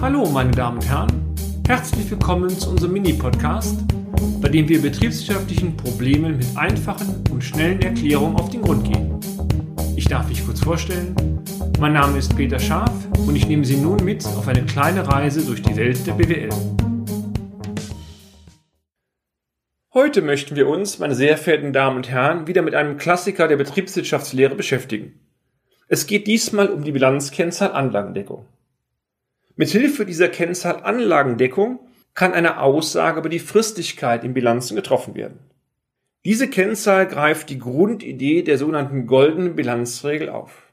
Hallo, meine Damen und Herren. Herzlich willkommen zu unserem Mini-Podcast, bei dem wir betriebswirtschaftlichen Problemen mit einfachen und schnellen Erklärungen auf den Grund gehen. Ich darf mich kurz vorstellen. Mein Name ist Peter Scharf und ich nehme Sie nun mit auf eine kleine Reise durch die Welt der BWL. Heute möchten wir uns, meine sehr verehrten Damen und Herren, wieder mit einem Klassiker der Betriebswirtschaftslehre beschäftigen. Es geht diesmal um die Bilanzkennzahl Anlagendeckung. Mithilfe dieser Kennzahl Anlagendeckung kann eine Aussage über die Fristigkeit in Bilanzen getroffen werden. Diese Kennzahl greift die Grundidee der sogenannten goldenen Bilanzregel auf.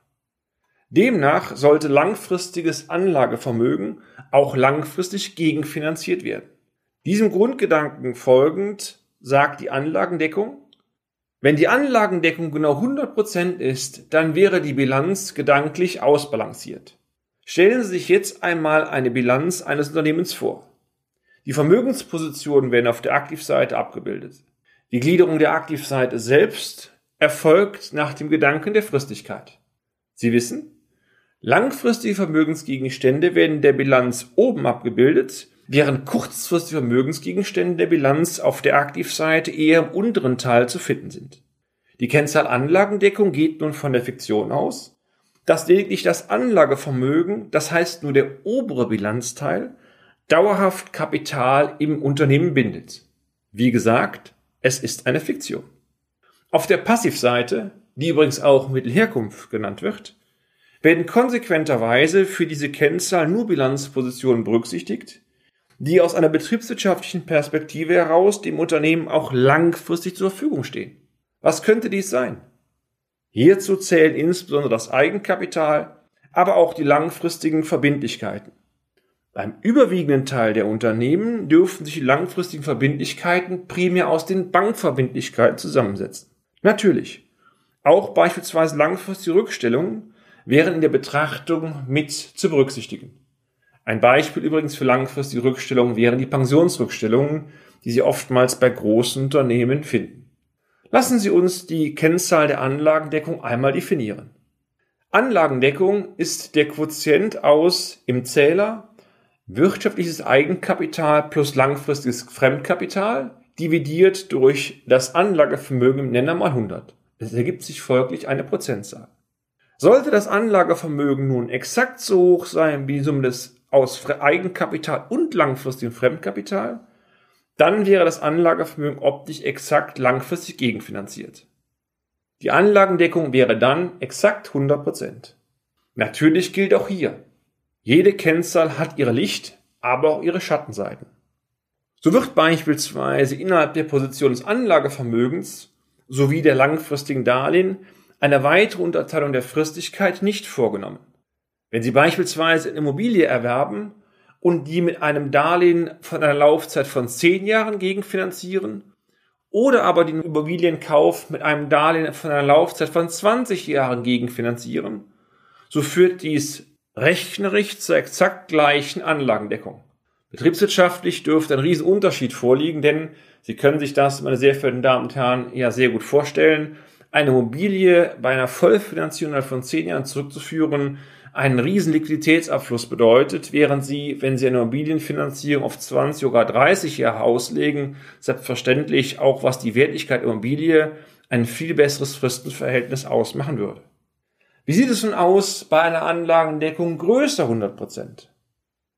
Demnach sollte langfristiges Anlagevermögen auch langfristig gegenfinanziert werden. Diesem Grundgedanken folgend sagt die Anlagendeckung, wenn die Anlagendeckung genau 100% ist, dann wäre die Bilanz gedanklich ausbalanciert. Stellen Sie sich jetzt einmal eine Bilanz eines Unternehmens vor. Die Vermögenspositionen werden auf der Aktivseite abgebildet. Die Gliederung der Aktivseite selbst erfolgt nach dem Gedanken der Fristigkeit. Sie wissen, langfristige Vermögensgegenstände werden der Bilanz oben abgebildet, während kurzfristige Vermögensgegenstände der Bilanz auf der Aktivseite eher im unteren Teil zu finden sind. Die Kennzahl Anlagendeckung geht nun von der Fiktion aus, dass lediglich das Anlagevermögen, das heißt nur der obere Bilanzteil, dauerhaft Kapital im Unternehmen bindet. Wie gesagt, es ist eine Fiktion. Auf der Passivseite, die übrigens auch Mittelherkunft genannt wird, werden konsequenterweise für diese Kennzahl nur Bilanzpositionen berücksichtigt, die aus einer betriebswirtschaftlichen Perspektive heraus dem Unternehmen auch langfristig zur Verfügung stehen. Was könnte dies sein? Hierzu zählen insbesondere das Eigenkapital, aber auch die langfristigen Verbindlichkeiten. Beim überwiegenden Teil der Unternehmen dürften sich die langfristigen Verbindlichkeiten primär aus den Bankverbindlichkeiten zusammensetzen. Natürlich, auch beispielsweise langfristige Rückstellungen wären in der Betrachtung mit zu berücksichtigen. Ein Beispiel übrigens für langfristige Rückstellungen wären die Pensionsrückstellungen, die Sie oftmals bei großen Unternehmen finden. Lassen Sie uns die Kennzahl der Anlagendeckung einmal definieren. Anlagendeckung ist der Quotient aus im Zähler wirtschaftliches Eigenkapital plus langfristiges Fremdkapital dividiert durch das Anlagevermögen im Nenner mal 100. Es ergibt sich folglich eine Prozentzahl. Sollte das Anlagevermögen nun exakt so hoch sein wie die Summe des aus Eigenkapital und langfristigem Fremdkapital, dann wäre das Anlagevermögen optisch exakt langfristig gegenfinanziert. Die Anlagendeckung wäre dann exakt 100%. Natürlich gilt auch hier, jede Kennzahl hat ihre Licht, aber auch ihre Schattenseiten. So wird beispielsweise innerhalb der Position des Anlagevermögens sowie der langfristigen Darlehen eine weitere Unterteilung der Fristigkeit nicht vorgenommen. Wenn Sie beispielsweise eine Immobilie erwerben, und die mit einem Darlehen von einer Laufzeit von zehn Jahren gegenfinanzieren oder aber den Immobilienkauf mit einem Darlehen von einer Laufzeit von 20 Jahren gegenfinanzieren, so führt dies rechnerisch zur exakt gleichen Anlagendeckung. Betriebswirtschaftlich dürfte ein Riesenunterschied vorliegen, denn Sie können sich das, meine sehr verehrten Damen und Herren, ja sehr gut vorstellen. Eine Immobilie bei einer Vollfinanzierung von zehn Jahren zurückzuführen, einen riesen Liquiditätsabfluss bedeutet, während sie, wenn sie eine Immobilienfinanzierung auf 20 oder 30 Jahre auslegen, selbstverständlich auch was die Wertigkeit der Immobilie ein viel besseres Fristenverhältnis ausmachen würde. Wie sieht es nun aus bei einer Anlagendeckung größer 100 Prozent?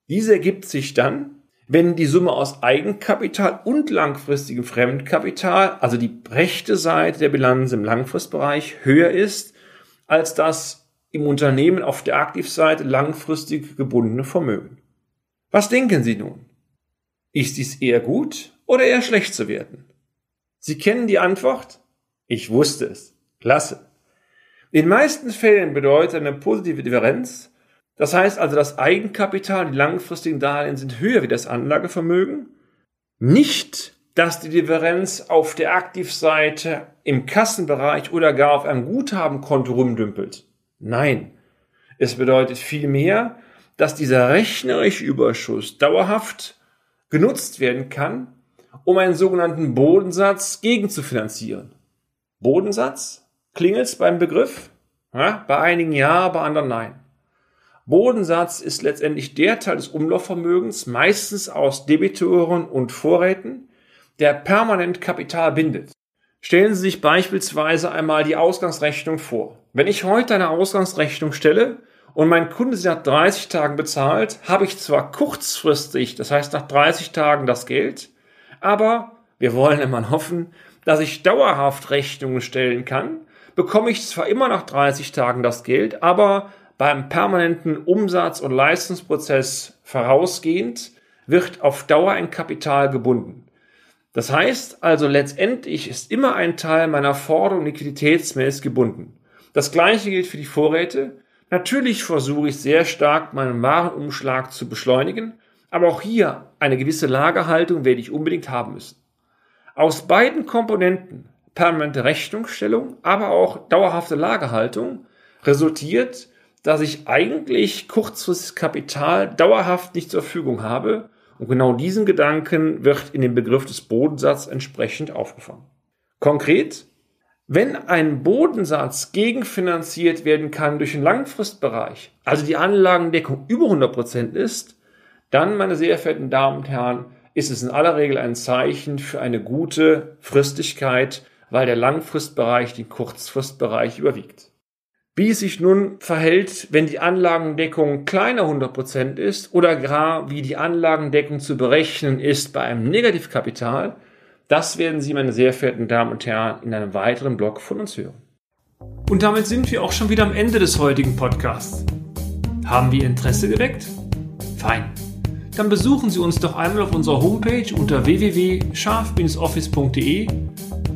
Diese ergibt sich dann, wenn die Summe aus Eigenkapital und langfristigem Fremdkapital, also die rechte Seite der Bilanz im Langfristbereich, höher ist als das im Unternehmen auf der Aktivseite langfristig gebundene Vermögen. Was denken Sie nun? Ist dies eher gut oder eher schlecht zu werten? Sie kennen die Antwort? Ich wusste es. Klasse. In den meisten Fällen bedeutet eine positive Differenz, das heißt also das Eigenkapital, die langfristigen Darlehen sind höher wie das Anlagevermögen, nicht, dass die Differenz auf der Aktivseite im Kassenbereich oder gar auf einem Guthabenkonto rumdümpelt. Nein, es bedeutet vielmehr, dass dieser rechnerische Überschuss dauerhaft genutzt werden kann, um einen sogenannten Bodensatz gegenzufinanzieren. Bodensatz? Klingelt's beim Begriff? Ja, bei einigen ja, bei anderen nein. Bodensatz ist letztendlich der Teil des Umlaufvermögens, meistens aus Debitoren und Vorräten, der permanent Kapital bindet. Stellen Sie sich beispielsweise einmal die Ausgangsrechnung vor. Wenn ich heute eine Ausgangsrechnung stelle und mein Kunde sie nach 30 Tagen bezahlt, habe ich zwar kurzfristig, das heißt nach 30 Tagen das Geld, aber wir wollen immer hoffen, dass ich dauerhaft Rechnungen stellen kann, bekomme ich zwar immer nach 30 Tagen das Geld, aber beim permanenten Umsatz- und Leistungsprozess vorausgehend wird auf Dauer ein Kapital gebunden. Das heißt also letztendlich ist immer ein Teil meiner Forderung liquiditätsmäßig gebunden. Das gleiche gilt für die Vorräte. Natürlich versuche ich sehr stark meinen Warenumschlag zu beschleunigen, aber auch hier eine gewisse Lagerhaltung werde ich unbedingt haben müssen. Aus beiden Komponenten, permanente Rechnungsstellung, aber auch dauerhafte Lagerhaltung, resultiert, dass ich eigentlich kurzfristig Kapital dauerhaft nicht zur Verfügung habe. Und genau diesen Gedanken wird in dem Begriff des Bodensatzes entsprechend aufgefangen. Konkret, wenn ein Bodensatz gegenfinanziert werden kann durch den Langfristbereich, also die Anlagendeckung über 100% ist, dann, meine sehr verehrten Damen und Herren, ist es in aller Regel ein Zeichen für eine gute Fristigkeit, weil der Langfristbereich den Kurzfristbereich überwiegt. Wie es sich nun verhält, wenn die Anlagendeckung kleiner 100% ist oder gar wie die Anlagendeckung zu berechnen ist bei einem Negativkapital, das werden Sie, meine sehr verehrten Damen und Herren, in einem weiteren Blog von uns hören. Und damit sind wir auch schon wieder am Ende des heutigen Podcasts. Haben wir Interesse geweckt? Fein dann besuchen Sie uns doch einmal auf unserer Homepage unter www.scharf-office.de